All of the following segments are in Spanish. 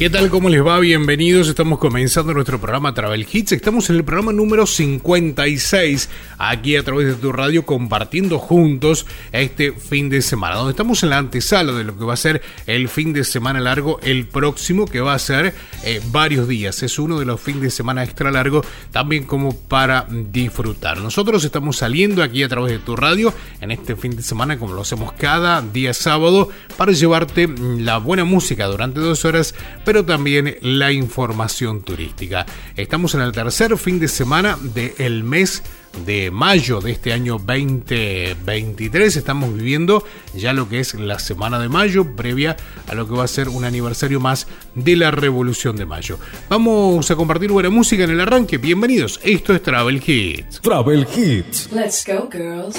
¿Qué tal? ¿Cómo les va? Bienvenidos. Estamos comenzando nuestro programa Travel Hits. Estamos en el programa número 56 aquí a través de tu radio compartiendo juntos este fin de semana. Donde estamos en la antesala de lo que va a ser el fin de semana largo, el próximo que va a ser eh, varios días. Es uno de los fines de semana extra largo también como para disfrutar. Nosotros estamos saliendo aquí a través de tu radio en este fin de semana como lo hacemos cada día sábado para llevarte la buena música durante dos horas pero también la información turística. Estamos en el tercer fin de semana del mes de mayo de este año 2023. Estamos viviendo ya lo que es la semana de mayo, previa a lo que va a ser un aniversario más de la Revolución de Mayo. Vamos a compartir buena música en el arranque. Bienvenidos. Esto es Travel Hits. Travel Hits. Let's go, girls.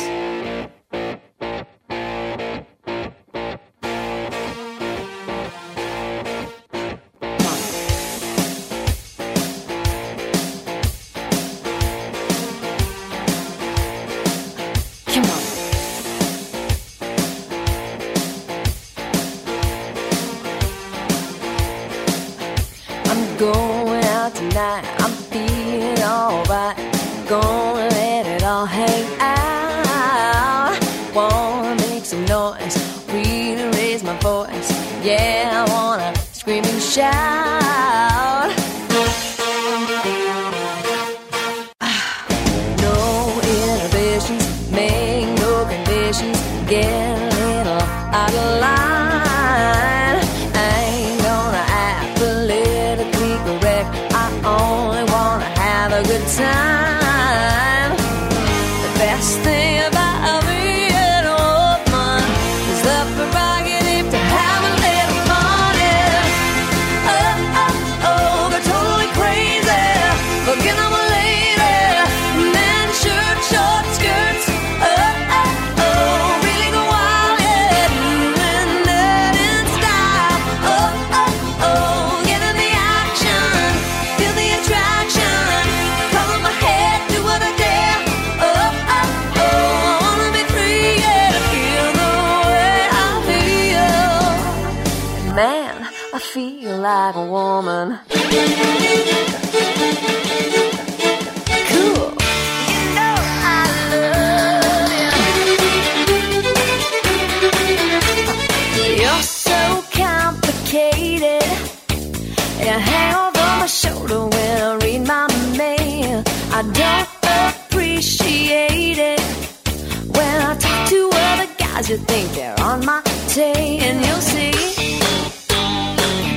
there on my day, and you'll see.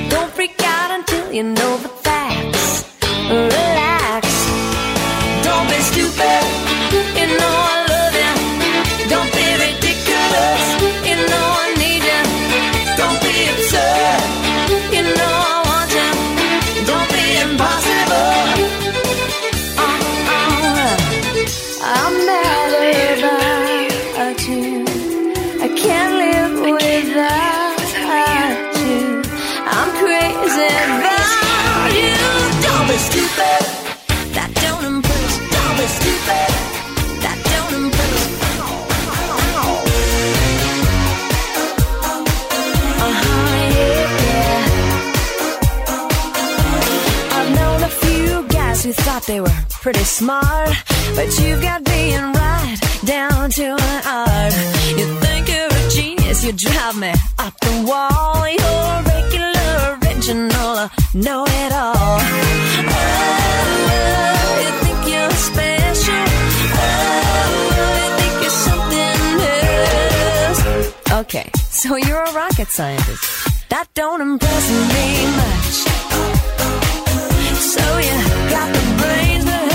Don't freak out until you know the pretty smart, but you've got being right down to an art. You think you're a genius, you drive me up the wall. You're regular, original, know it all. Oh, you think you're special. Oh, you think you're something else. Okay, so you're a rocket scientist. That don't impress me much. So you got the brains, but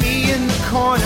me in the corner.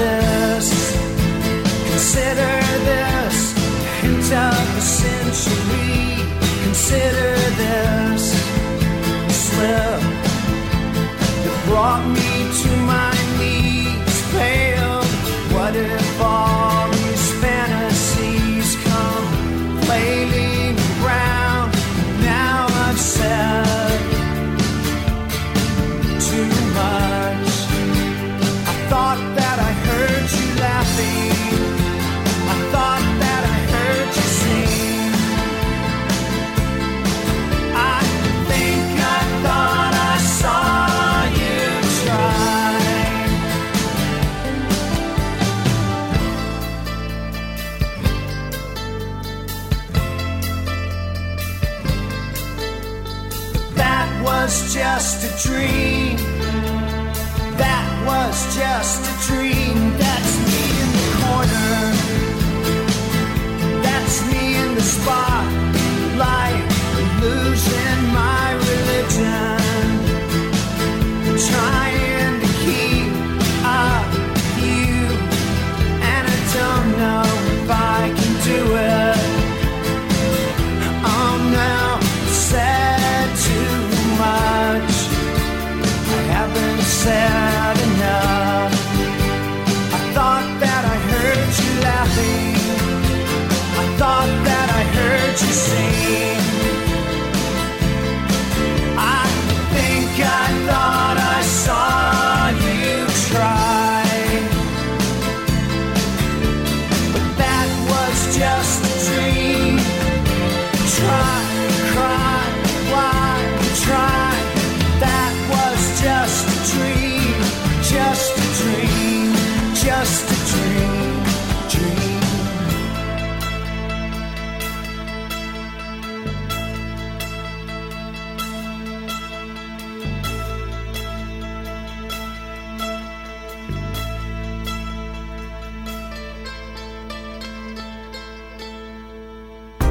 this, consider this, a hint of a century. Consider this, slip that brought me. dream. That was just a dream. That's me in the corner. That's me in the spotlight.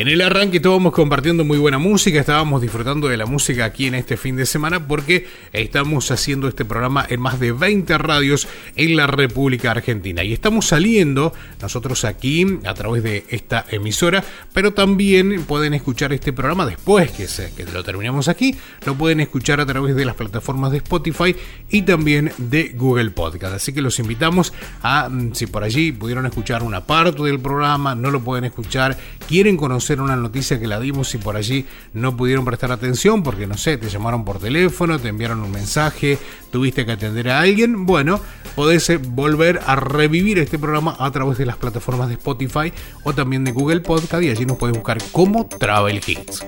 En el arranque estábamos compartiendo muy buena música, estábamos disfrutando de la música aquí en este fin de semana porque estamos haciendo este programa en más de 20 radios en la República Argentina. Y estamos saliendo nosotros aquí a través de esta emisora, pero también pueden escuchar este programa después que, se, que lo terminamos aquí, lo pueden escuchar a través de las plataformas de Spotify y también de Google Podcast. Así que los invitamos a, mm, si por allí pudieron escuchar una parte del programa, no lo pueden escuchar, quieren conocer una noticia que la dimos y por allí no pudieron prestar atención porque no sé, te llamaron por teléfono, te enviaron un mensaje, tuviste que atender a alguien, bueno, podés eh, volver a revivir este programa a través de las plataformas de Spotify o también de Google Podcast y allí nos puedes buscar como Travel Hits.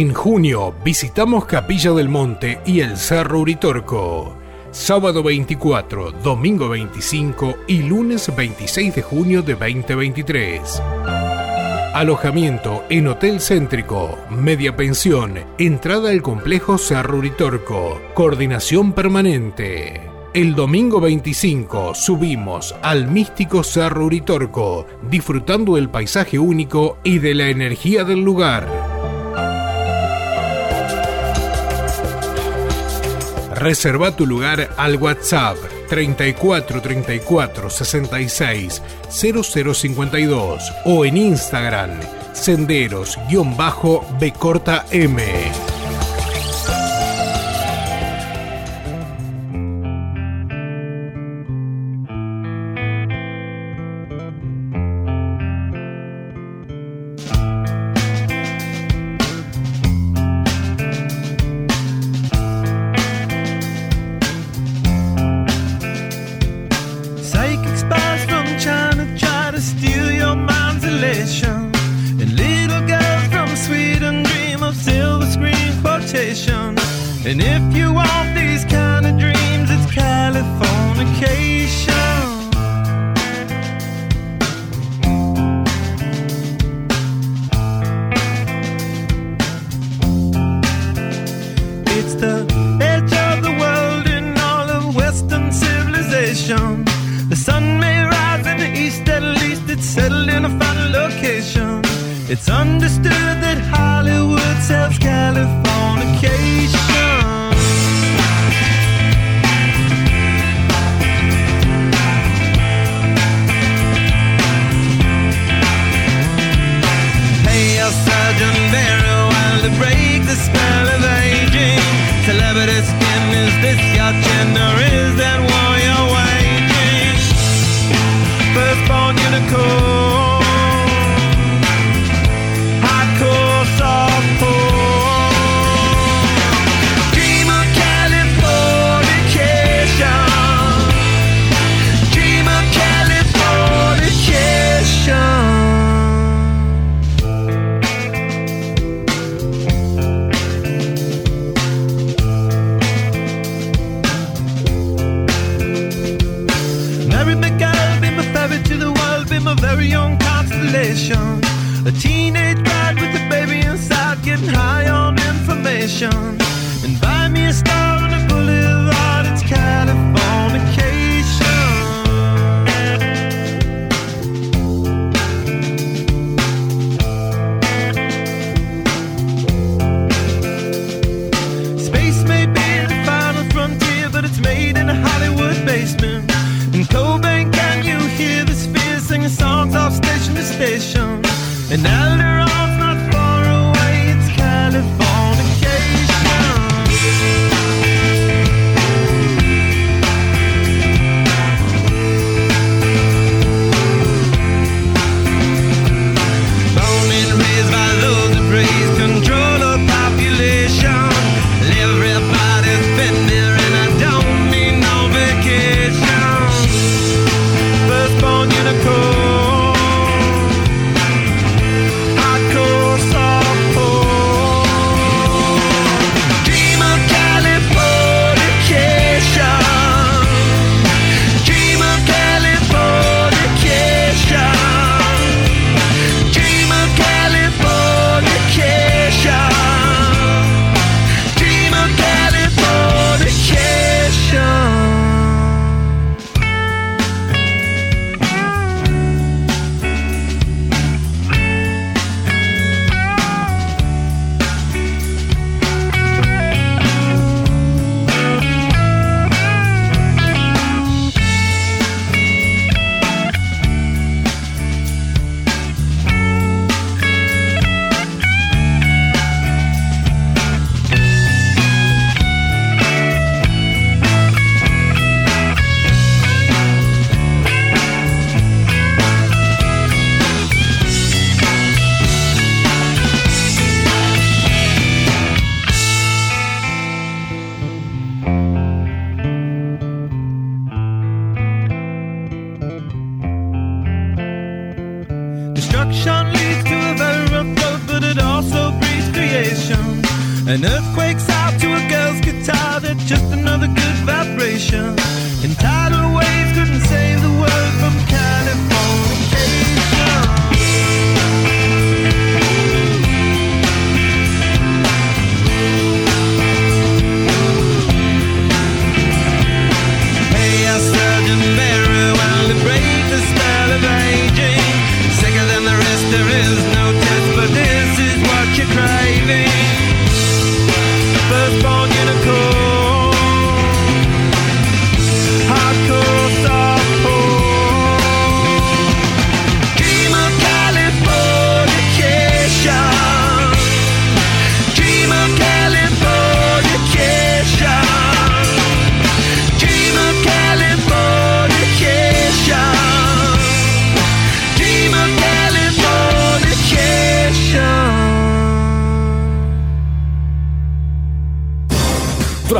en junio visitamos Capilla del Monte y el Cerro Uritorco. Sábado 24, domingo 25 y lunes 26 de junio de 2023. Alojamiento en Hotel Céntrico, media pensión, entrada al complejo Cerro Uritorco, coordinación permanente. El domingo 25 subimos al místico Cerro Uritorco, disfrutando del paisaje único y de la energía del lugar. Reserva tu lugar al WhatsApp 34 34 66 0052 o en Instagram senderos-bcortam.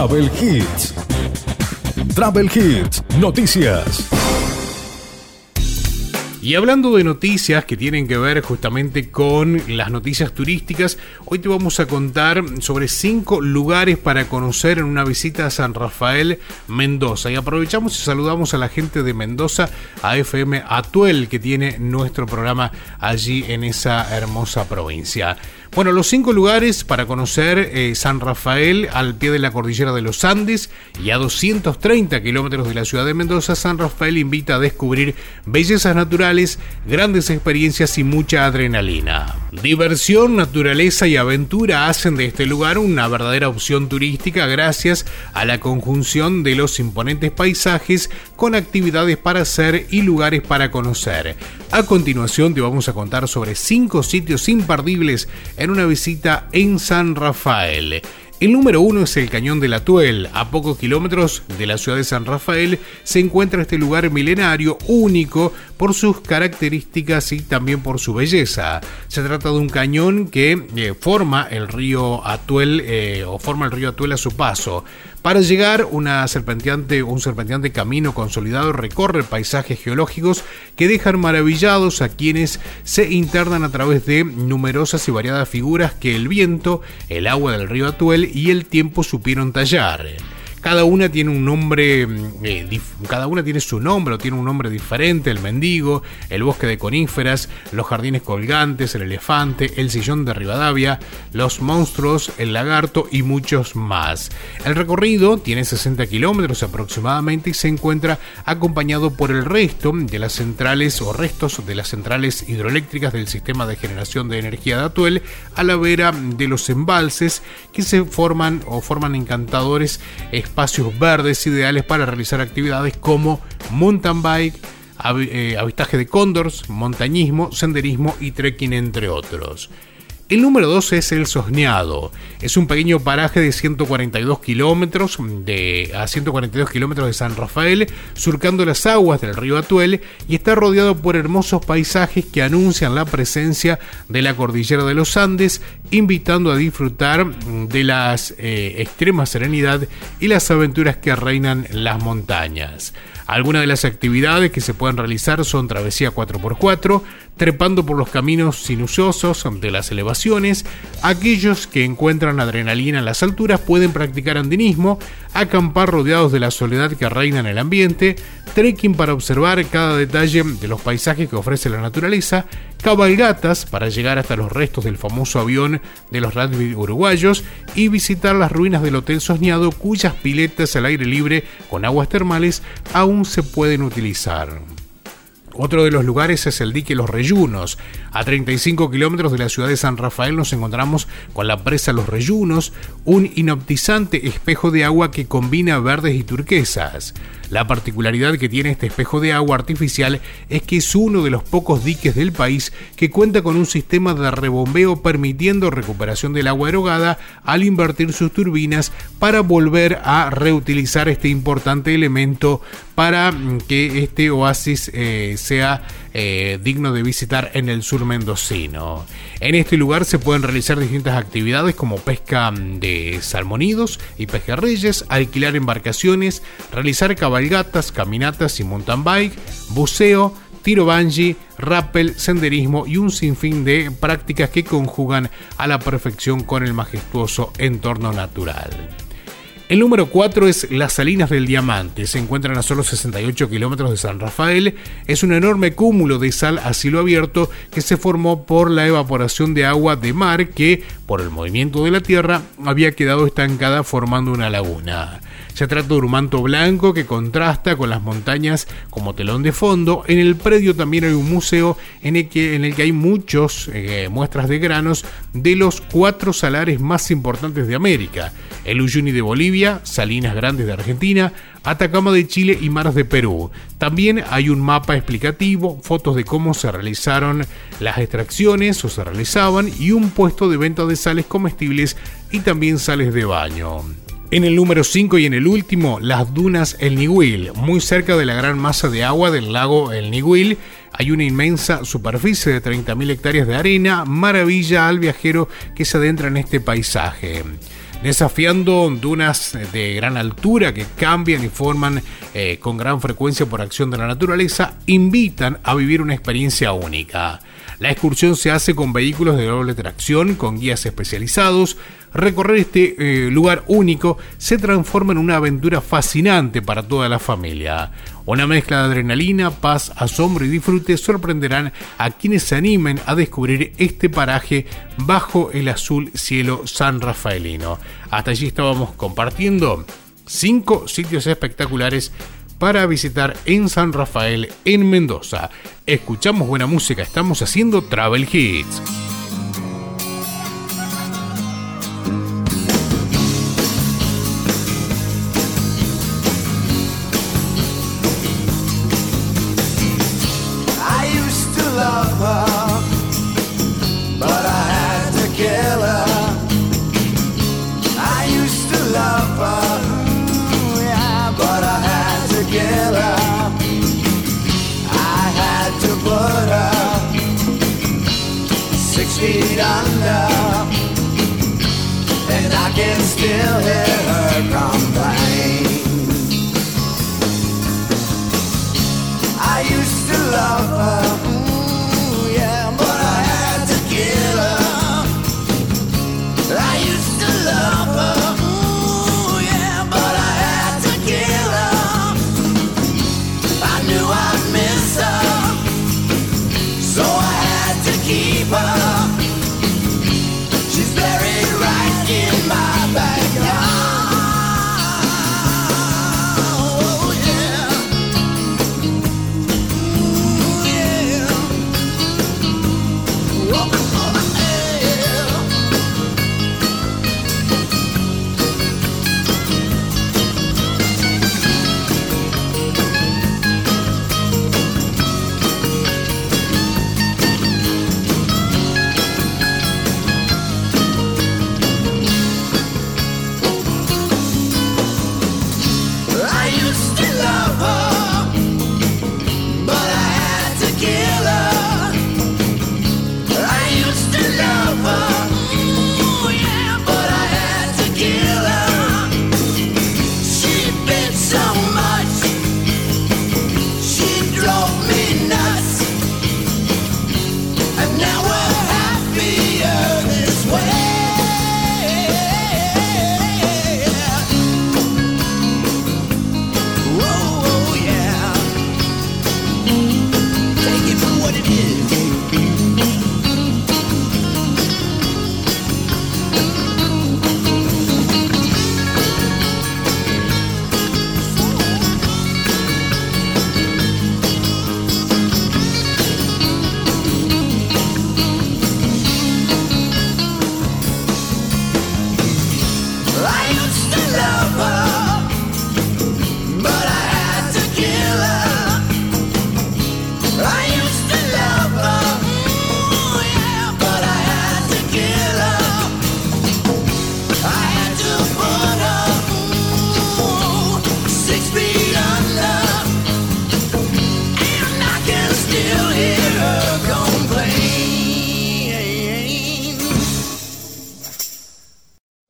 Travel Hits. Travel Hits, noticias. Y hablando de noticias que tienen que ver justamente con las noticias turísticas, hoy te vamos a contar sobre cinco lugares para conocer en una visita a San Rafael, Mendoza. Y aprovechamos y saludamos a la gente de Mendoza, a FM Atuel, que tiene nuestro programa allí en esa hermosa provincia. Bueno, los cinco lugares para conocer eh, San Rafael al pie de la cordillera de los Andes y a 230 kilómetros de la ciudad de Mendoza, San Rafael invita a descubrir bellezas naturales, grandes experiencias y mucha adrenalina. Diversión, naturaleza y aventura hacen de este lugar una verdadera opción turística gracias a la conjunción de los imponentes paisajes con actividades para hacer y lugares para conocer. A continuación te vamos a contar sobre cinco sitios imperdibles en una visita en San Rafael. El número uno es el Cañón de la Tuel. A pocos kilómetros de la ciudad de San Rafael se encuentra este lugar milenario único por sus características y también por su belleza. Se trata de un cañón que eh, forma el río Atuel eh, o forma el río Atuel a su paso. Para llegar, una serpenteante, un serpenteante camino consolidado recorre paisajes geológicos que dejan maravillados a quienes se internan a través de numerosas y variadas figuras que el viento, el agua del río Atuel y el tiempo supieron tallar. Cada una tiene un nombre, eh, dif- cada una tiene su nombre o tiene un nombre diferente, el mendigo, el bosque de coníferas, los jardines colgantes, el elefante, el sillón de Rivadavia, los monstruos, el lagarto y muchos más. El recorrido tiene 60 kilómetros aproximadamente y se encuentra acompañado por el resto de las centrales o restos de las centrales hidroeléctricas del sistema de generación de energía de Atuel a la vera de los embalses que se forman o forman encantadores espacios verdes ideales para realizar actividades como mountain bike, eh, avistaje de cóndors, montañismo, senderismo y trekking entre otros. El número 2 es el Sosneado. Es un pequeño paraje de 142 kilómetros de, a 142 kilómetros de San Rafael, surcando las aguas del río Atuel y está rodeado por hermosos paisajes que anuncian la presencia de la cordillera de los Andes, invitando a disfrutar de la extrema serenidad y las aventuras que reinan las montañas. Algunas de las actividades que se pueden realizar son travesía 4x4, trepando por los caminos sinuosos de las elevaciones. Aquellos que encuentran adrenalina en las alturas pueden practicar andinismo, acampar rodeados de la soledad que reina en el ambiente, trekking para observar cada detalle de los paisajes que ofrece la naturaleza, cabalgatas para llegar hasta los restos del famoso avión de los rugby uruguayos y visitar las ruinas del Hotel Sosneado cuyas piletas al aire libre con aguas termales aún se pueden utilizar. Otro de los lugares es el dique Los Reyunos. A 35 kilómetros de la ciudad de San Rafael nos encontramos con la presa Los Reyunos, un inoptizante espejo de agua que combina verdes y turquesas. La particularidad que tiene este espejo de agua artificial es que es uno de los pocos diques del país que cuenta con un sistema de rebombeo permitiendo recuperación del agua erogada al invertir sus turbinas para volver a reutilizar este importante elemento para que este oasis eh, sea eh, digno de visitar en el sur mendocino. En este lugar se pueden realizar distintas actividades como pesca mm, de salmonidos y pejerreyes, alquilar embarcaciones, realizar cabalgatas, caminatas y mountain bike, buceo, tiro bungee, rappel, senderismo y un sinfín de prácticas que conjugan a la perfección con el majestuoso entorno natural. El número 4 es Las Salinas del Diamante. Se encuentran a solo 68 kilómetros de San Rafael. Es un enorme cúmulo de sal a cielo abierto que se formó por la evaporación de agua de mar que, por el movimiento de la tierra, había quedado estancada formando una laguna. Se trata de un manto blanco que contrasta con las montañas como telón de fondo. En el predio también hay un museo en el que, en el que hay muchas muestras de granos de los cuatro salares más importantes de América. El Uyuni de Bolivia, Salinas Grandes de Argentina, Atacama de Chile y Maras de Perú. También hay un mapa explicativo, fotos de cómo se realizaron las extracciones o se realizaban y un puesto de venta de sales comestibles y también sales de baño. En el número 5 y en el último, las dunas El Niguil. Muy cerca de la gran masa de agua del lago El Niguil hay una inmensa superficie de 30.000 hectáreas de arena, maravilla al viajero que se adentra en este paisaje desafiando dunas de gran altura que cambian y forman eh, con gran frecuencia por acción de la naturaleza, invitan a vivir una experiencia única. La excursión se hace con vehículos de doble tracción, con guías especializados. Recorrer este eh, lugar único se transforma en una aventura fascinante para toda la familia. Una mezcla de adrenalina, paz, asombro y disfrute sorprenderán a quienes se animen a descubrir este paraje bajo el azul cielo san rafaelino. Hasta allí estábamos compartiendo cinco sitios espectaculares para visitar en San Rafael, en Mendoza. Escuchamos buena música, estamos haciendo Travel Hits. Yeah.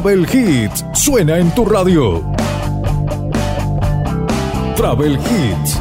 Travel Hits suena en tu radio. Travel Hits.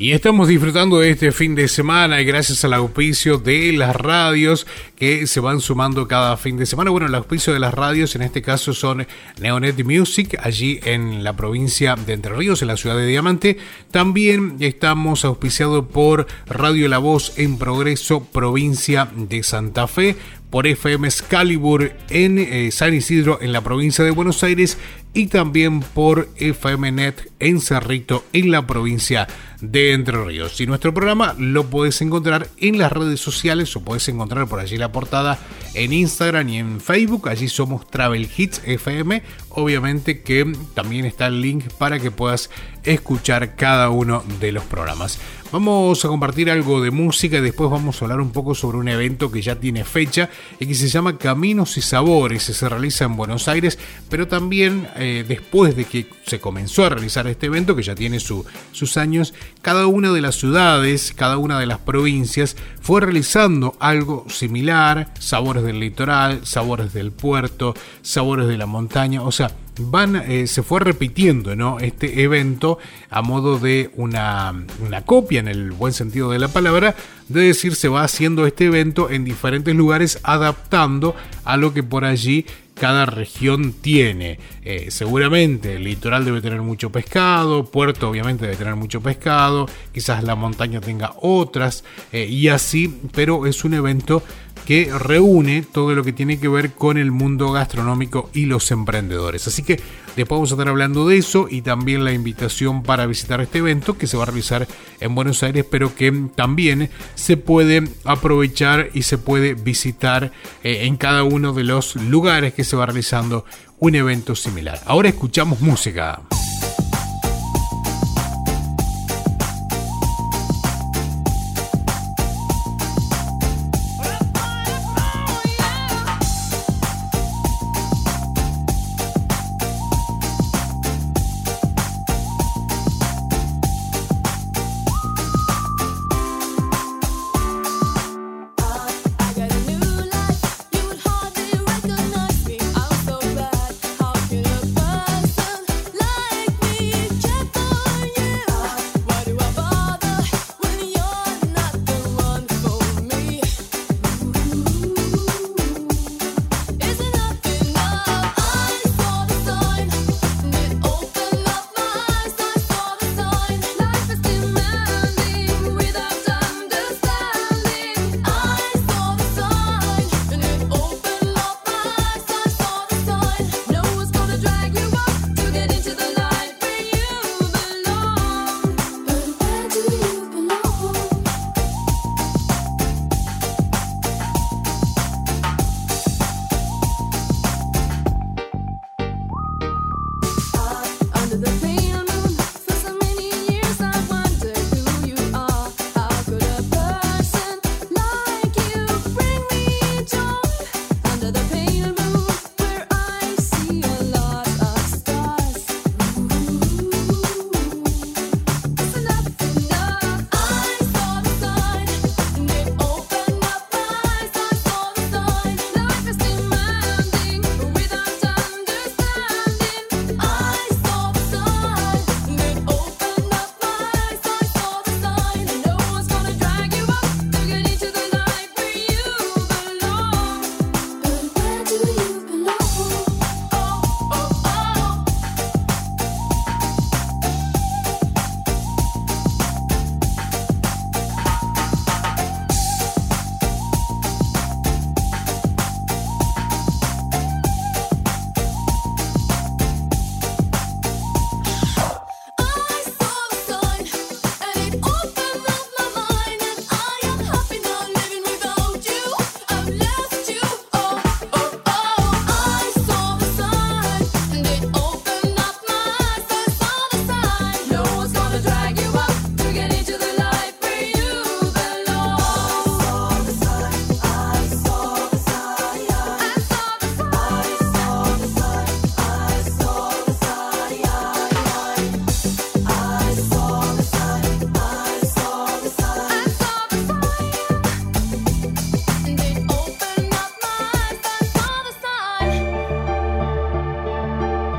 Y estamos disfrutando de este fin de semana y gracias al auspicio de las radios que se van sumando cada fin de semana. Bueno, el auspicio de las radios en este caso son Neonet Music, allí en la provincia de Entre Ríos, en la ciudad de Diamante. También estamos auspiciados por Radio La Voz en Progreso, provincia de Santa Fe por FM Excalibur en eh, San Isidro en la provincia de Buenos Aires y también por FM Net en Cerrito en la provincia de Entre Ríos. Y nuestro programa lo puedes encontrar en las redes sociales o puedes encontrar por allí la portada en Instagram y en Facebook. Allí somos Travel Hits FM. Obviamente que también está el link para que puedas escuchar cada uno de los programas. Vamos a compartir algo de música y después vamos a hablar un poco sobre un evento que ya tiene fecha y que se llama Caminos y Sabores. Se realiza en Buenos Aires, pero también eh, después de que se comenzó a realizar este evento, que ya tiene su, sus años, cada una de las ciudades, cada una de las provincias fue realizando algo similar, sabores del litoral, sabores del puerto, sabores de la montaña, o sea, van, eh, se fue repitiendo ¿no? este evento a modo de una, copia, en el buen sentido de la palabra, de decir se va haciendo este evento en diferentes lugares adaptando a lo que por allí cada región tiene. Eh, seguramente el litoral debe tener mucho pescado, puerto obviamente debe tener mucho pescado, quizás la montaña tenga otras eh, y así, pero es un evento que reúne todo lo que tiene que ver con el mundo gastronómico y los emprendedores. Así que después vamos a estar hablando de eso y también la invitación para visitar este evento que se va a realizar en Buenos Aires, pero que también se puede aprovechar y se puede visitar eh, en cada uno de los lugares que se va realizando un evento similar. Ahora escuchamos música.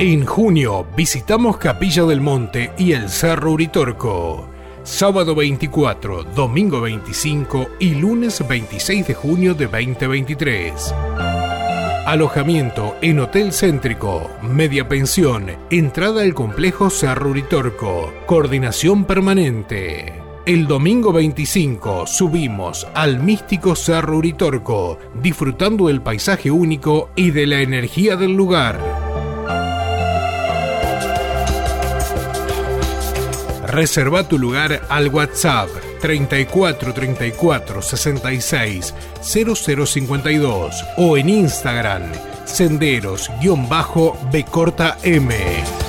En junio visitamos Capilla del Monte y el Cerro Uritorco. Sábado 24, domingo 25 y lunes 26 de junio de 2023. Alojamiento en Hotel Céntrico, media pensión, entrada al complejo Cerro Uritorco, coordinación permanente. El domingo 25 subimos al místico Cerro Uritorco, disfrutando del paisaje único y de la energía del lugar. Reserva tu lugar al WhatsApp 34 34 66 0052 o en Instagram senderos-bcortam.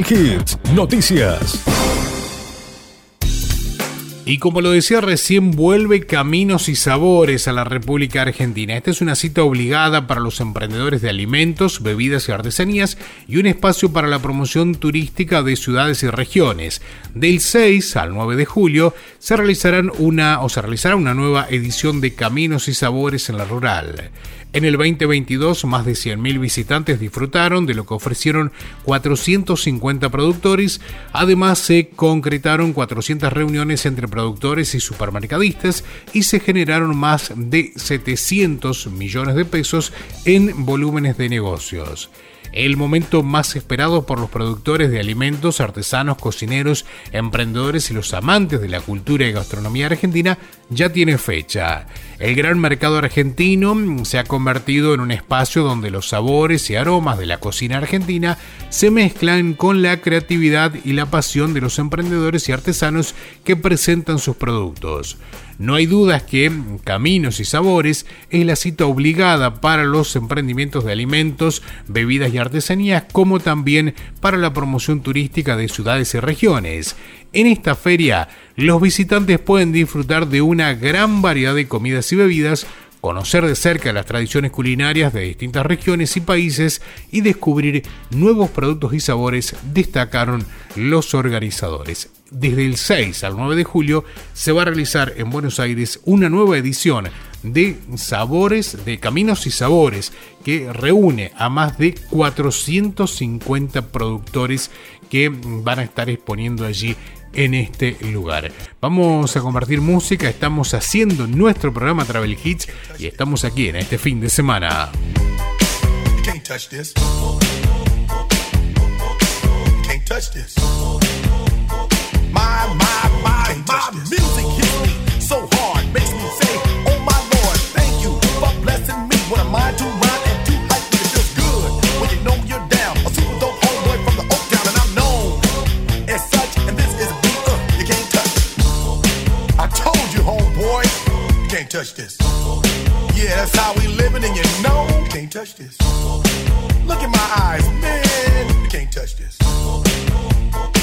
Hits, noticias. Y como lo decía recién, vuelve Caminos y Sabores a la República Argentina. Esta es una cita obligada para los emprendedores de alimentos, bebidas y artesanías y un espacio para la promoción turística de ciudades y regiones. Del 6 al 9 de julio se una o se realizará una nueva edición de Caminos y Sabores en la Rural. En el 2022, más de 100.000 visitantes disfrutaron de lo que ofrecieron 450 productores. Además, se concretaron 400 reuniones entre productores y supermercadistas y se generaron más de 700 millones de pesos en volúmenes de negocios el momento más esperado por los productores de alimentos, artesanos, cocineros, emprendedores y los amantes de la cultura y gastronomía argentina ya tiene fecha. El gran mercado argentino se ha convertido en un espacio donde los sabores y aromas de la cocina argentina se mezclan con la creatividad y la pasión de los emprendedores y artesanos que presentan sus productos. No hay dudas que Caminos y Sabores es la cita obligada para los emprendimientos de alimentos, bebidas y artesanías, como también para la promoción turística de ciudades y regiones. En esta feria, los visitantes pueden disfrutar de una gran variedad de comidas y bebidas, conocer de cerca las tradiciones culinarias de distintas regiones y países y descubrir nuevos productos y sabores, destacaron los organizadores. Desde el 6 al 9 de julio se va a realizar en Buenos Aires una nueva edición de Sabores, de Caminos y Sabores, que reúne a más de 450 productores que van a estar exponiendo allí en este lugar. Vamos a compartir música, estamos haciendo nuestro programa Travel Hits y estamos aquí en este fin de semana. Can't touch this. Can't touch this. Touch this. Yeah, that's how we living, and you know you can't touch this. Look in my eyes, man, you can't touch this.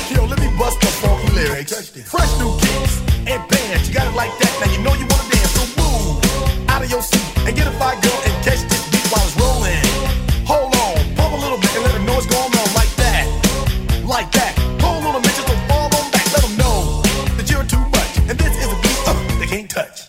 Yo, let me bust the funky lyrics. Fresh new kicks and bands, you got it like that. Now you know you wanna dance, so move out of your seat and get a fire girl and catch this beat while it's rolling. Hold on, pump a little bit and let know what's going on like that, like that. Hold on a minute, just don't fall on back. Let them know that you're too much, and this is a beat uh, they can't touch.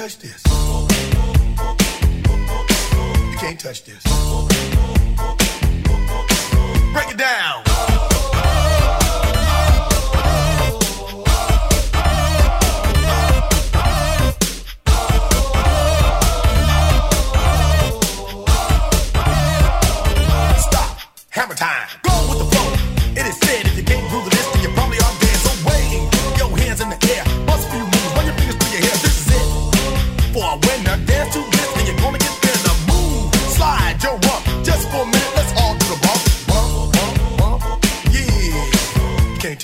touch this. You can't touch this. Break it down. Stop. Hammer time.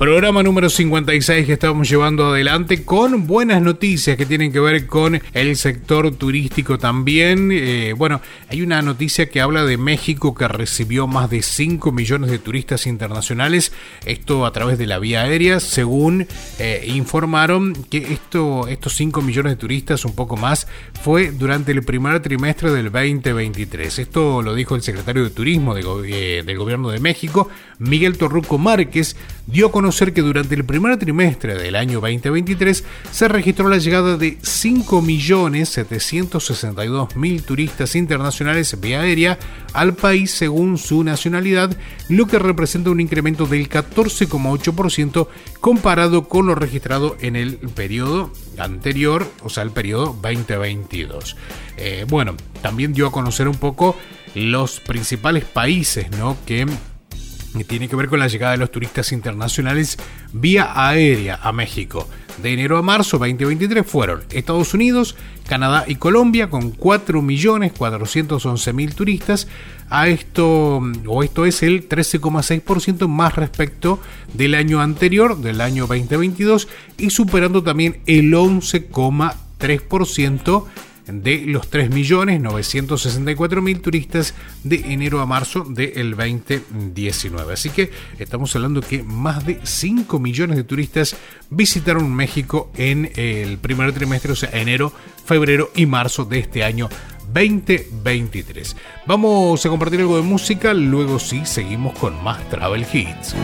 Programa número 56 que estamos llevando adelante con buenas noticias que tienen que ver con el sector turístico también. Eh, bueno, hay una noticia que habla de México que recibió más de 5 millones de turistas internacionales, esto a través de la vía aérea, según eh, informaron que esto, estos 5 millones de turistas, un poco más, fue durante el primer trimestre del 2023. Esto lo dijo el secretario de Turismo de eh, del Gobierno de México, Miguel Torruco Márquez, dio a conocer conocer que durante el primer trimestre del año 2023 se registró la llegada de 5.762.000 turistas internacionales vía aérea al país según su nacionalidad, lo que representa un incremento del 14,8% comparado con lo registrado en el periodo anterior, o sea, el periodo 2022. Eh, bueno, también dio a conocer un poco los principales países ¿no? que tiene que ver con la llegada de los turistas internacionales vía aérea a México. De enero a marzo 2023 fueron Estados Unidos, Canadá y Colombia con 4.411.000 turistas. A esto, o esto es el 13,6% más respecto del año anterior, del año 2022, y superando también el 11,3% de los 3.964.000 turistas de enero a marzo del 2019. Así que estamos hablando que más de 5 millones de turistas visitaron México en el primer trimestre, o sea, enero, febrero y marzo de este año 2023. Vamos a compartir algo de música, luego sí seguimos con más Travel Hits.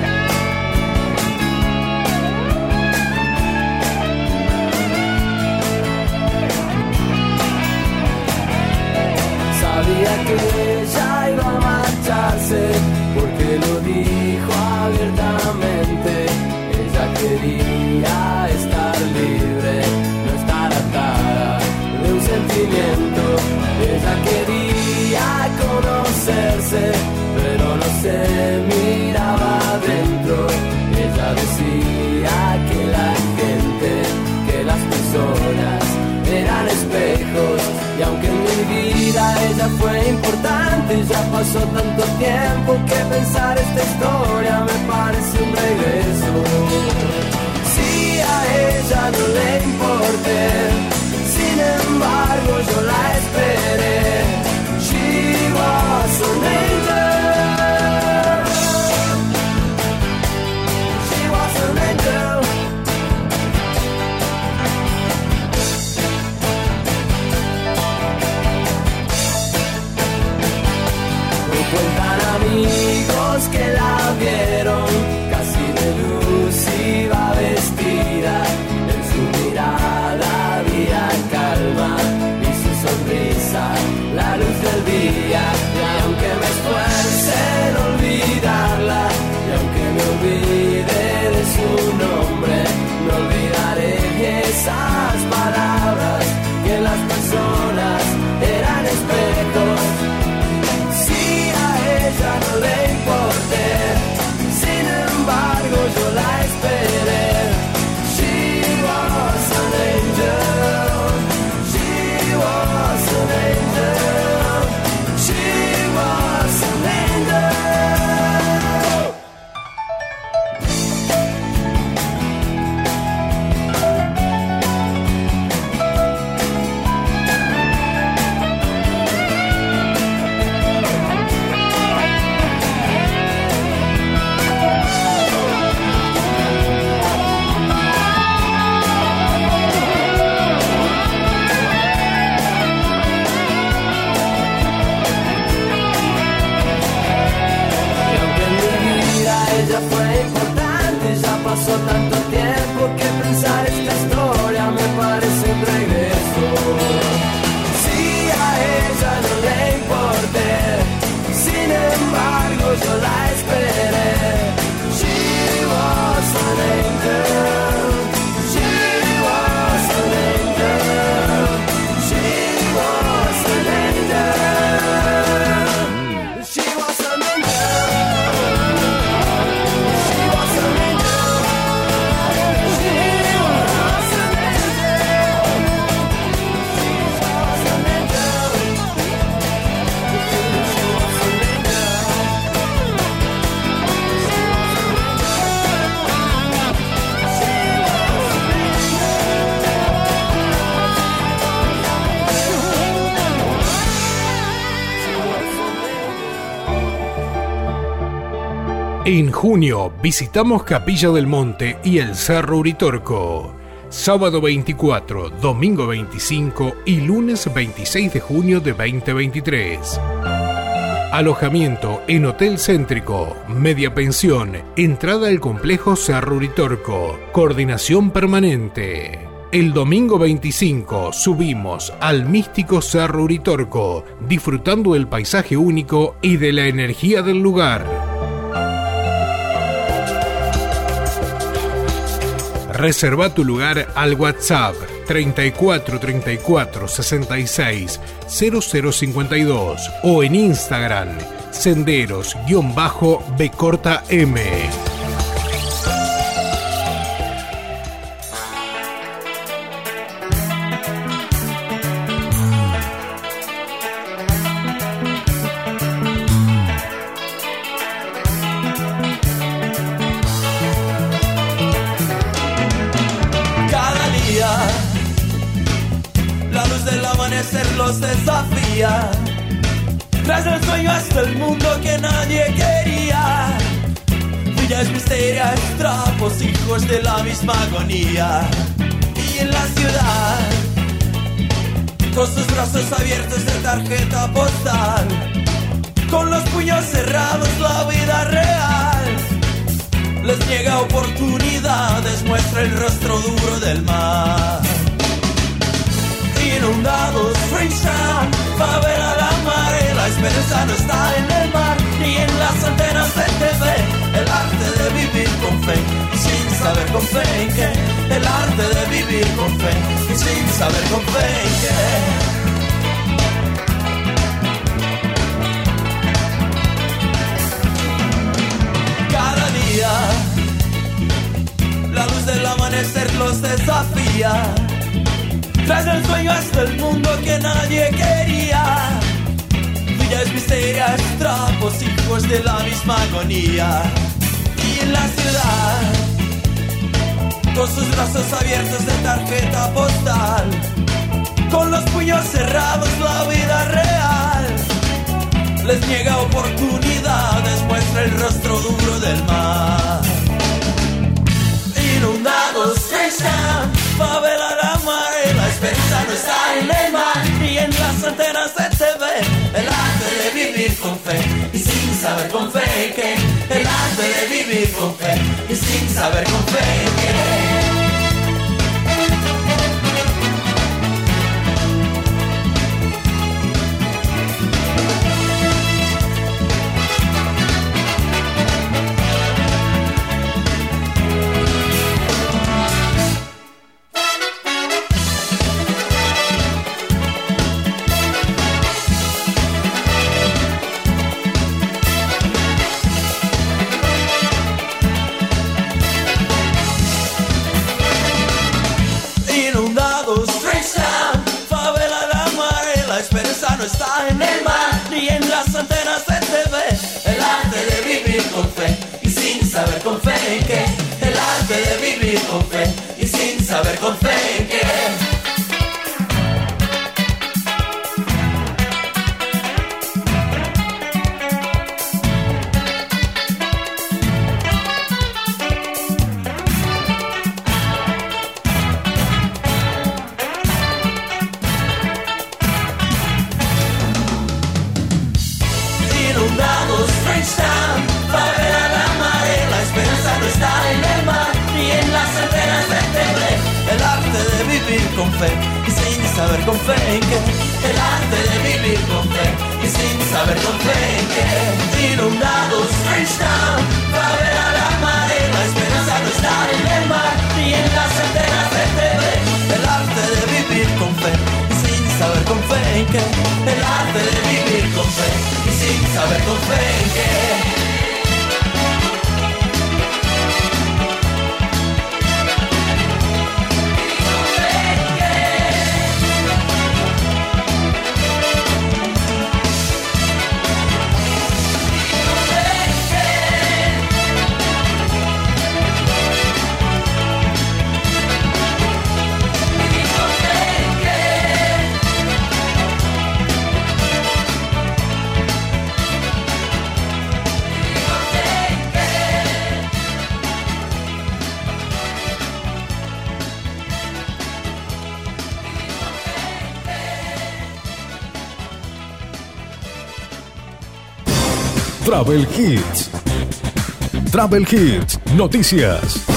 Pasó tanto tiempo que junio visitamos Capilla del Monte y el Cerro Uritorco. Sábado 24, domingo 25 y lunes 26 de junio de 2023. Alojamiento en Hotel Céntrico, media pensión, entrada al complejo Cerro Uritorco, coordinación permanente. El domingo 25 subimos al místico Cerro Uritorco, disfrutando del paisaje único y de la energía del lugar. Reserva tu lugar al WhatsApp 34 34 66 0052 o en Instagram senderos-b el rostro duro del mar. Inundados, Freetown, favela la mare, la esperanza no está en el mar ni en las antenas de TV. El arte de vivir con fe y sin saber con fe en qué. El arte de vivir con fe y sin saber con fe en qué. Desafía. Tras el sueño hasta el mundo que nadie quería. Villas misterias, trapos, hijos de la misma agonía. Y en la ciudad, con sus brazos abiertos de tarjeta postal, con los puños cerrados, la vida real les niega oportunidades, muestra el rostro duro del mar. Inundados están, favela la mare, la esperanza no está en el mar ni en las antenas de TV. El arte de vivir con fe y sin saber con fe que el arte de vivir con fe y sin saber con fe que. Travel Hits, noticias.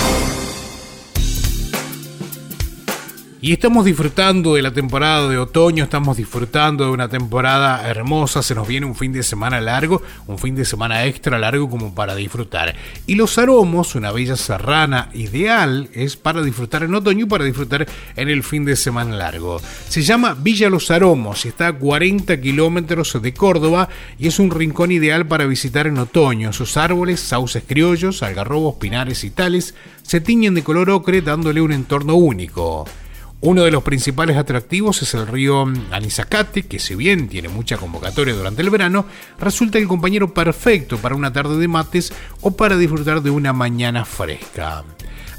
Y estamos disfrutando de la temporada de otoño, estamos disfrutando de una temporada hermosa, se nos viene un fin de semana largo, un fin de semana extra largo como para disfrutar. Y Los Aromos, una bella serrana ideal, es para disfrutar en otoño y para disfrutar en el fin de semana largo. Se llama Villa Los Aromos y está a 40 kilómetros de Córdoba y es un rincón ideal para visitar en otoño. Sus árboles, sauces criollos, algarrobos, pinares y tales se tiñen de color ocre dándole un entorno único. Uno de los principales atractivos es el río Anizacate, que si bien tiene mucha convocatoria durante el verano, resulta el compañero perfecto para una tarde de mates o para disfrutar de una mañana fresca.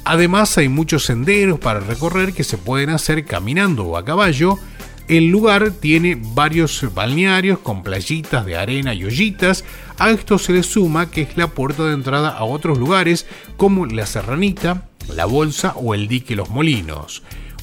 Además hay muchos senderos para recorrer que se pueden hacer caminando o a caballo. El lugar tiene varios balnearios con playitas de arena y ollitas. A esto se le suma que es la puerta de entrada a otros lugares como la Serranita, la Bolsa o el Dique Los Molinos.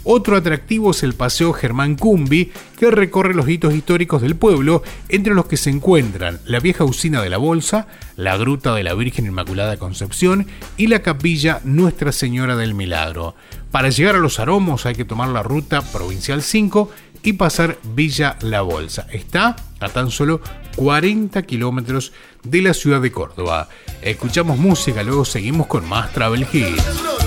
Otro atractivo es el Paseo Germán Cumbi, que recorre los hitos históricos del pueblo, entre los que se encuentran la vieja usina de la Bolsa, la Gruta de la Virgen Inmaculada Concepción y la Capilla Nuestra Señora del Milagro. Para llegar a los aromos hay que tomar la ruta Provincial 5 y pasar Villa La Bolsa. Está a tan solo 40 kilómetros de la ciudad de Córdoba. Escuchamos música, luego seguimos con más Travel Hits.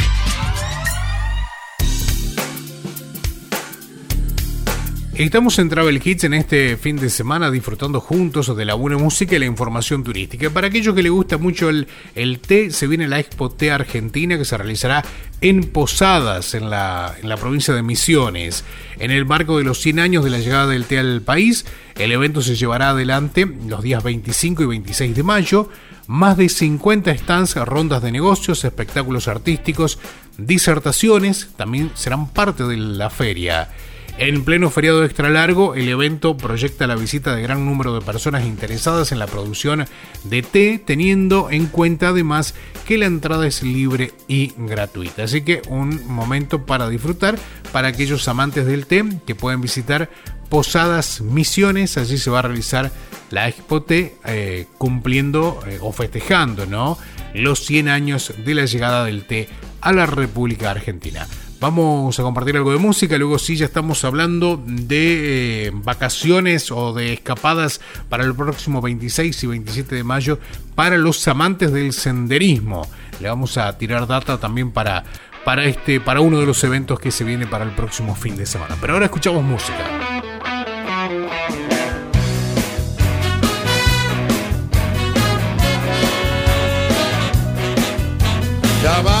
Estamos en Travel Hits en este fin de semana disfrutando juntos de la buena música y la información turística. Para aquellos que les gusta mucho el, el té, se viene la Expo Té Argentina que se realizará en Posadas, en la, en la provincia de Misiones. En el marco de los 100 años de la llegada del té al país, el evento se llevará adelante los días 25 y 26 de mayo. Más de 50 stands, rondas de negocios, espectáculos artísticos, disertaciones también serán parte de la feria. En pleno feriado extra largo, el evento proyecta la visita de gran número de personas interesadas en la producción de té, teniendo en cuenta además que la entrada es libre y gratuita. Así que un momento para disfrutar para aquellos amantes del té que pueden visitar Posadas Misiones. Allí se va a realizar la Expo Té, eh, cumpliendo eh, o festejando los 100 años de la llegada del té a la República Argentina. Vamos a compartir algo de música, luego sí ya estamos hablando de eh, vacaciones o de escapadas para el próximo 26 y 27 de mayo para los amantes del senderismo. Le vamos a tirar data también para, para, este, para uno de los eventos que se viene para el próximo fin de semana. Pero ahora escuchamos música. Ya va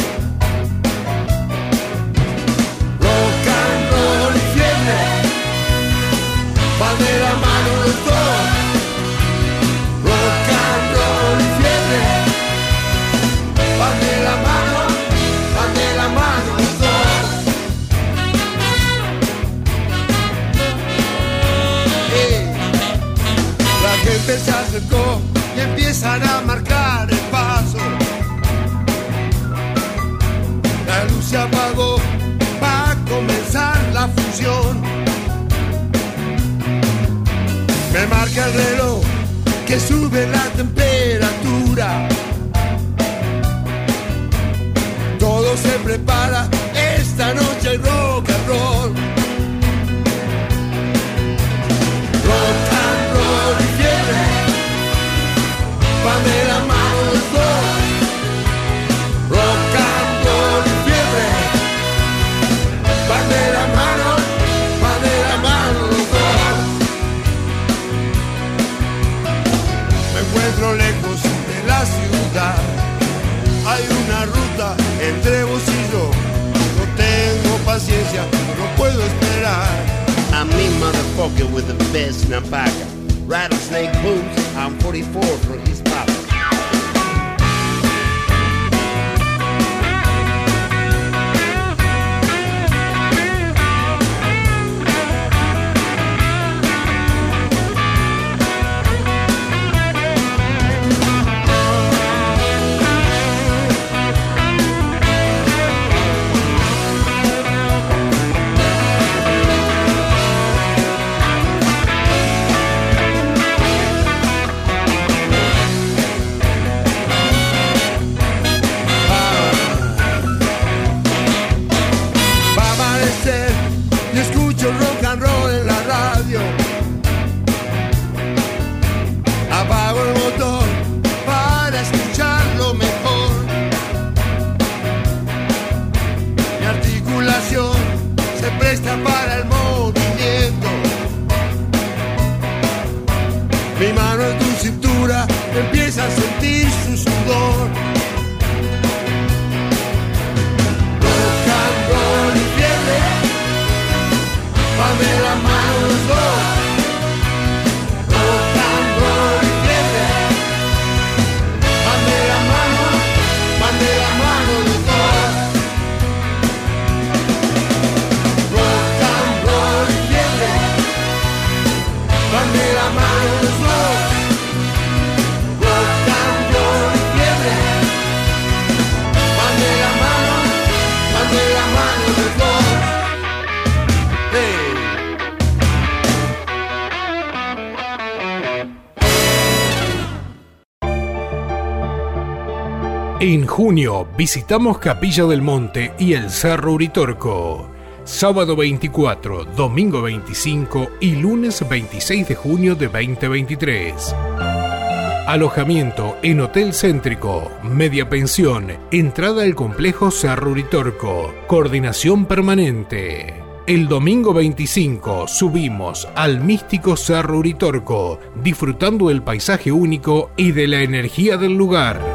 Me marca el reloj que sube la temperatura. Todo se prepara, esta noche junio visitamos Capilla del Monte y el Cerro Uritorco. Sábado 24, domingo 25 y lunes 26 de junio de 2023. Alojamiento en Hotel Céntrico, media pensión, entrada al complejo Cerro Uritorco, coordinación permanente. El domingo 25 subimos al místico Cerro Uritorco, disfrutando del paisaje único y de la energía del lugar.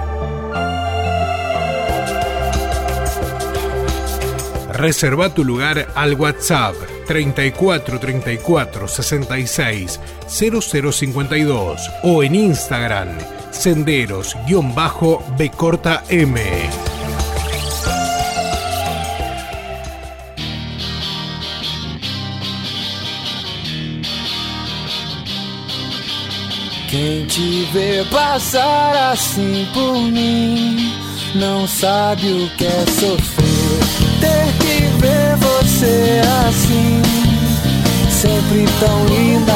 Reserva tu lugar al WhatsApp 34 34 66 0052 o en Instagram senderos-b corta m. Quem te vê passar assim por mim não sabe o que é sofrer. Sempre tão linda.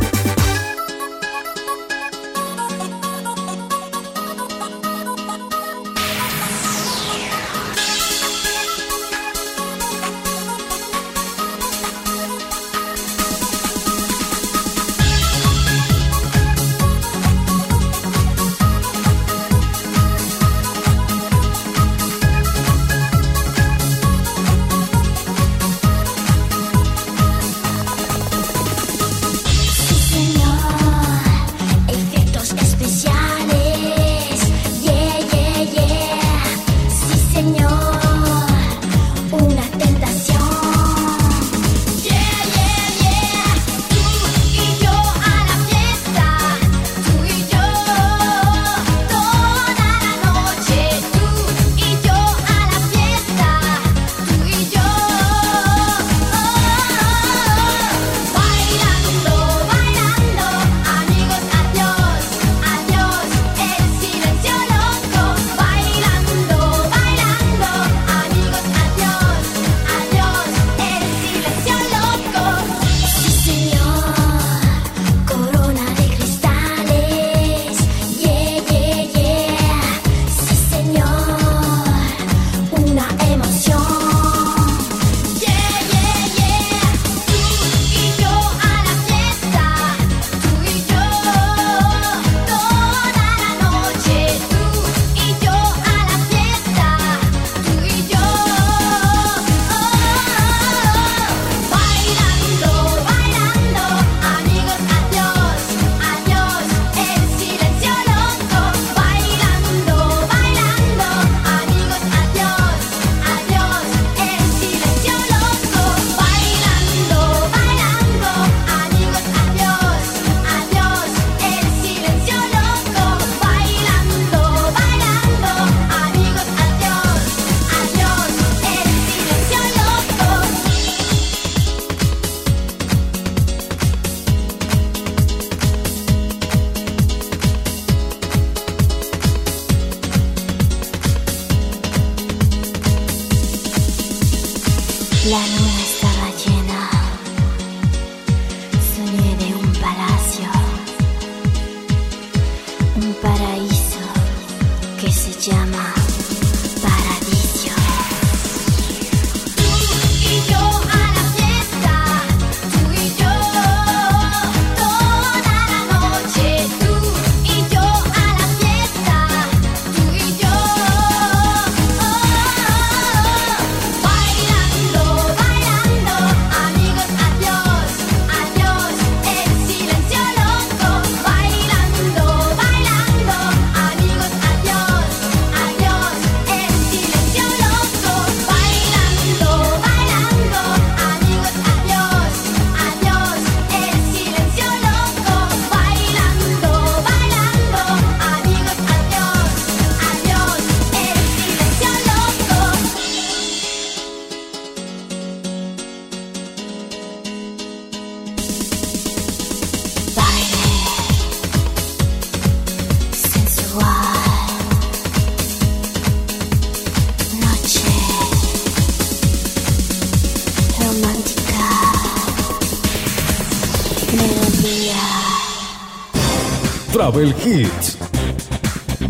Travel Hits.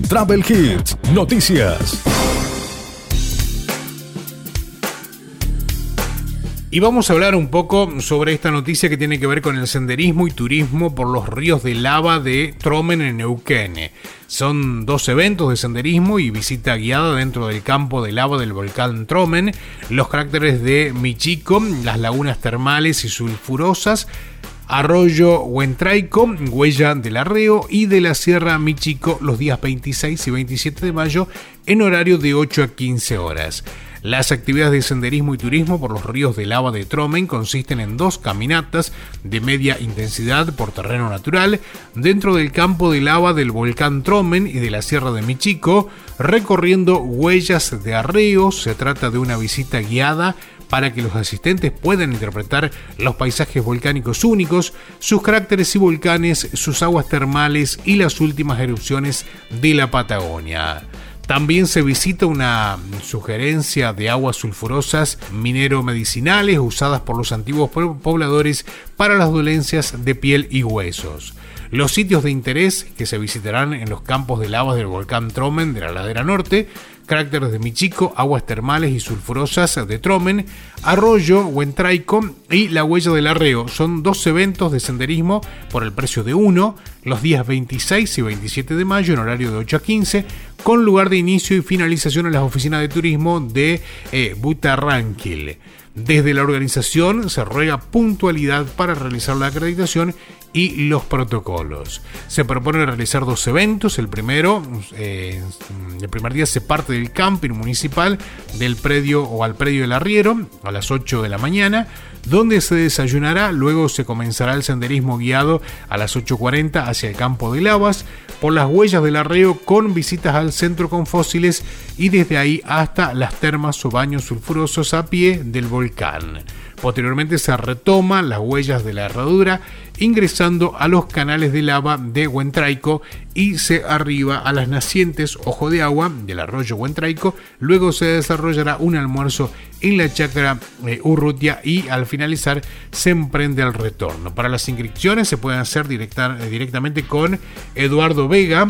Travel Hits. Noticias. Y vamos a hablar un poco sobre esta noticia que tiene que ver con el senderismo y turismo por los ríos de lava de Tromen en Neuquén. Son dos eventos de senderismo y visita guiada dentro del campo de lava del volcán Tromen, los cráteres de Michico, las lagunas termales y sulfurosas, Arroyo Huentraico, Huella del Arreo y de la Sierra Michico los días 26 y 27 de mayo en horario de 8 a 15 horas. Las actividades de senderismo y turismo por los ríos de lava de Tromen consisten en dos caminatas de media intensidad por terreno natural dentro del campo de lava del volcán Tromen y de la Sierra de Michico, recorriendo huellas de arreos. Se trata de una visita guiada para que los asistentes puedan interpretar los paisajes volcánicos únicos, sus caracteres y volcanes, sus aguas termales y las últimas erupciones de la Patagonia. También se visita una sugerencia de aguas sulfurosas minero-medicinales usadas por los antiguos po- pobladores para las dolencias de piel y huesos. Los sitios de interés que se visitarán en los campos de lavas del volcán Tromen de la ladera norte, cráteres de Michico, aguas termales y sulfurosas de Tromen, Arroyo, Huentraico y la Huella del Arreo. Son dos eventos de senderismo por el precio de uno, los días 26 y 27 de mayo en horario de 8 a 15, con lugar de inicio y finalización en las oficinas de turismo de eh, Butarranquil. Desde la organización se ruega puntualidad para realizar la acreditación y los protocolos. Se propone realizar dos eventos. El primero, eh, el primer día se parte del camping municipal del predio o al predio del arriero a las 8 de la mañana, donde se desayunará. Luego se comenzará el senderismo guiado a las 8.40 hacia el campo de lavas por las huellas del arreo con visitas al centro con fósiles y desde ahí hasta las termas o baños sulfurosos a pie del volcán. Posteriormente se retoma las huellas de la herradura ingresando a los canales de lava de Huentraico y se arriba a las nacientes Ojo de Agua del arroyo Huentraico. Luego se desarrollará un almuerzo en la chacra eh, Urrutia y al finalizar se emprende el retorno. Para las inscripciones se pueden hacer eh, directamente con Eduardo Vega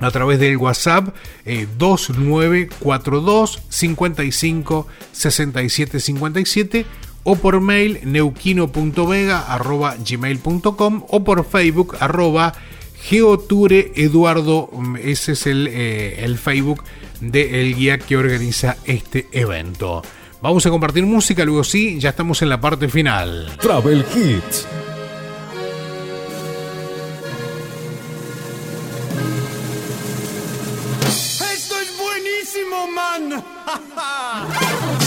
a través del WhatsApp eh, 2942 55 67 57 o por mail neuquino.vega arroba gmail.com o por Facebook arroba Geoture Eduardo, mm, ese es el, eh, el Facebook del guía que organiza este evento. Vamos a compartir música, luego sí, ya estamos en la parte final. Travel Hits. Esto es buenísimo, man.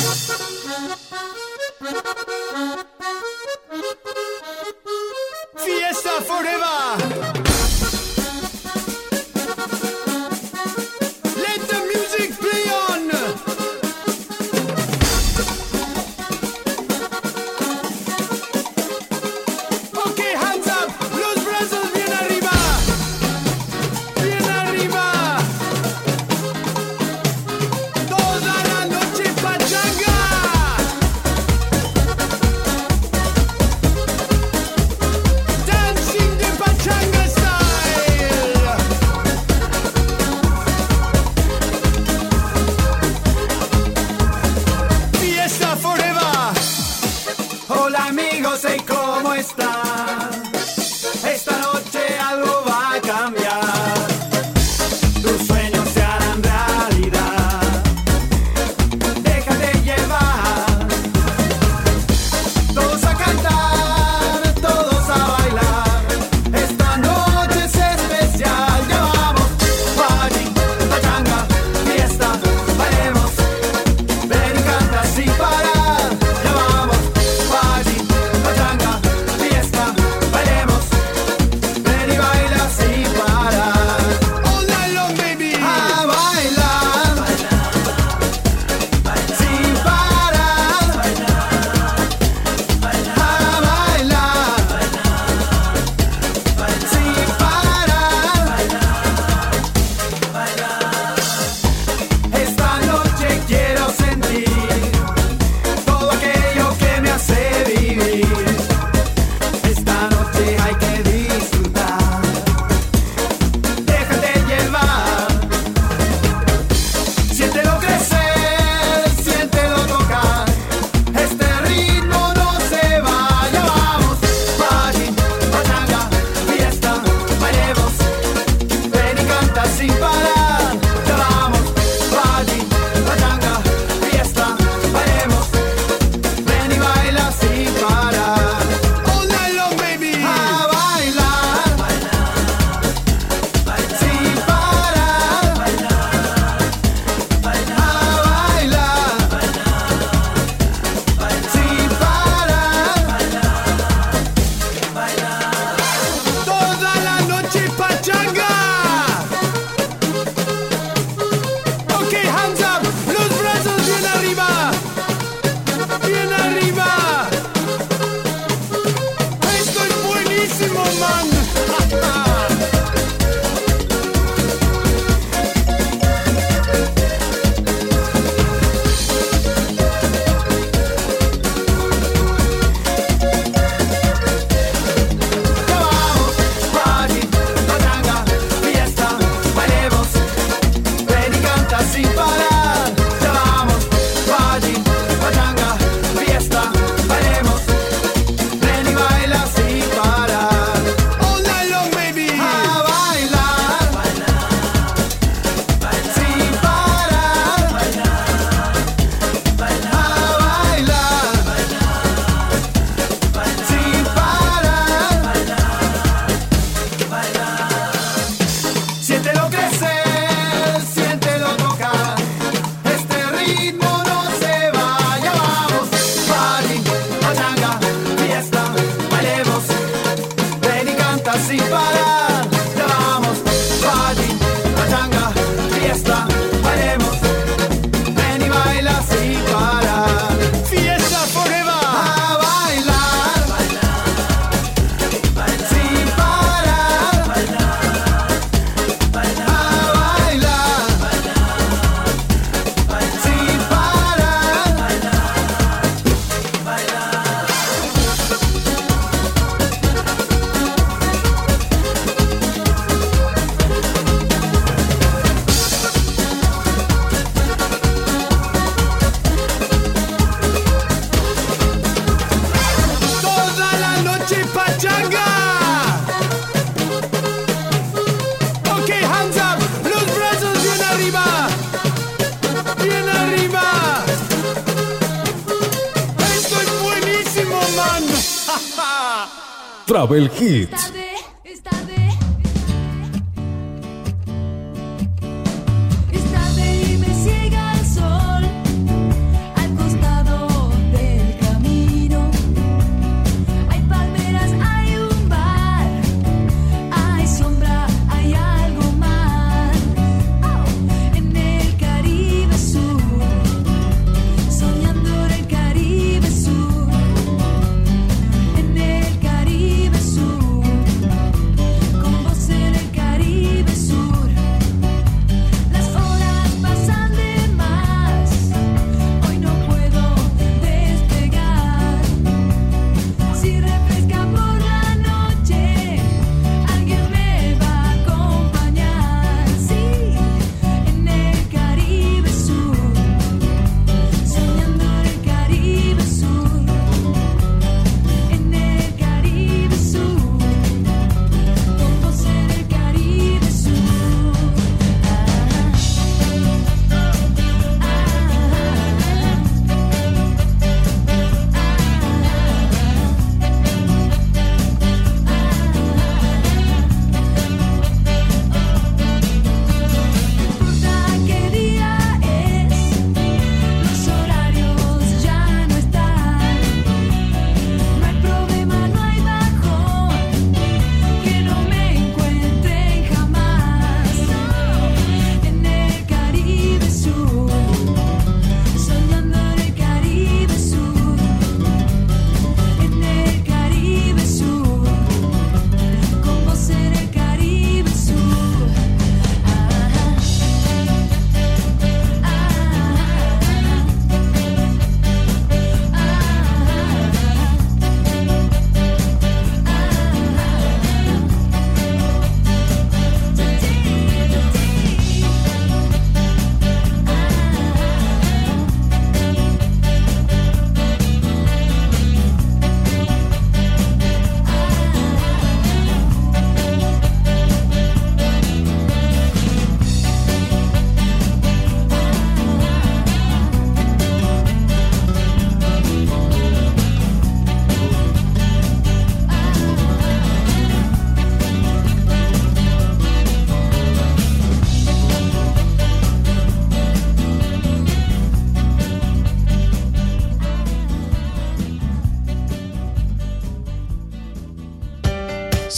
Fiesta forever.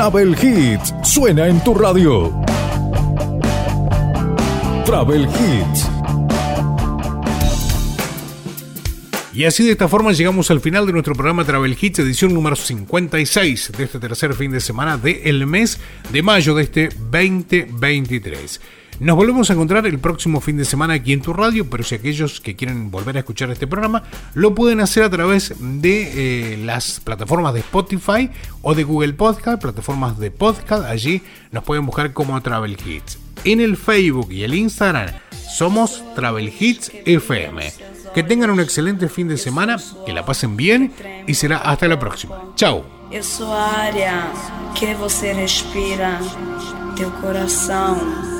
Travel Hits suena en tu radio. Travel Hits. Y así de esta forma llegamos al final de nuestro programa Travel Hits, edición número 56 de este tercer fin de semana del mes de mayo de este 2023. Nos volvemos a encontrar el próximo fin de semana aquí en tu radio, pero si aquellos que quieren volver a escuchar este programa lo pueden hacer a través de eh, las plataformas de Spotify o de Google Podcast, plataformas de podcast, allí nos pueden buscar como Travel Hits. En el Facebook y el Instagram somos Travel Hits FM. Que tengan un excelente fin de semana, que la pasen bien y será hasta la próxima. Chao. Eu sou a área que você respira, teu coração.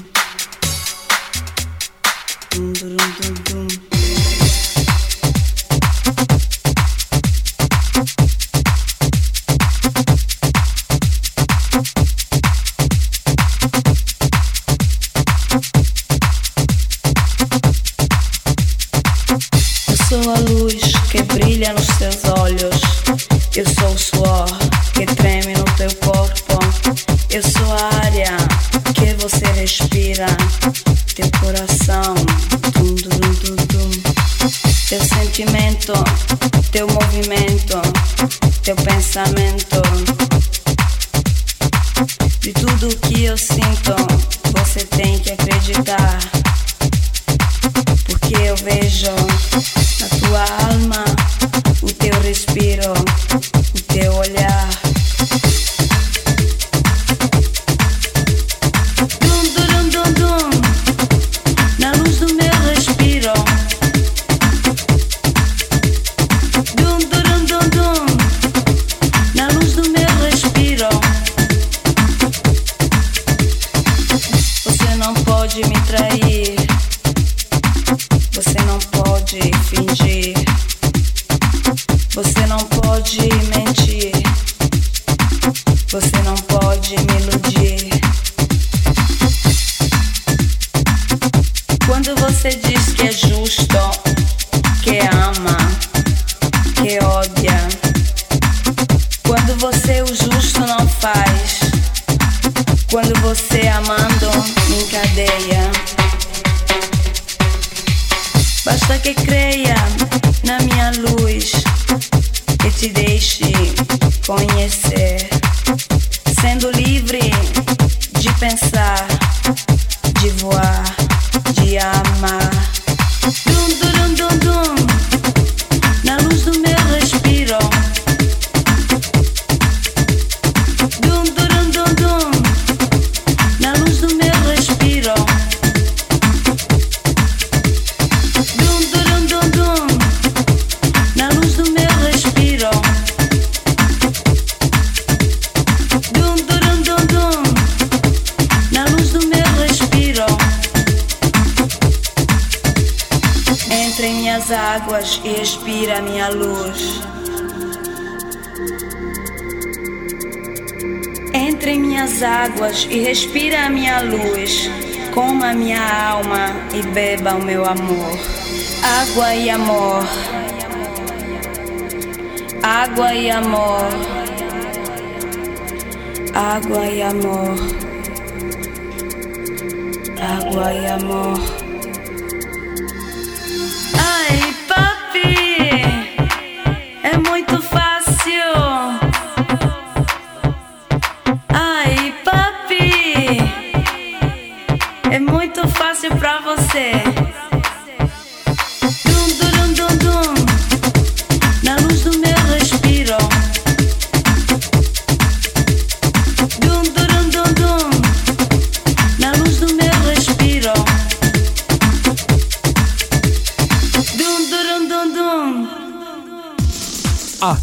sentimento. Teu movimento. Teu pensamento. De tudo que eu sinto, você tem que acreditar. Guayamo.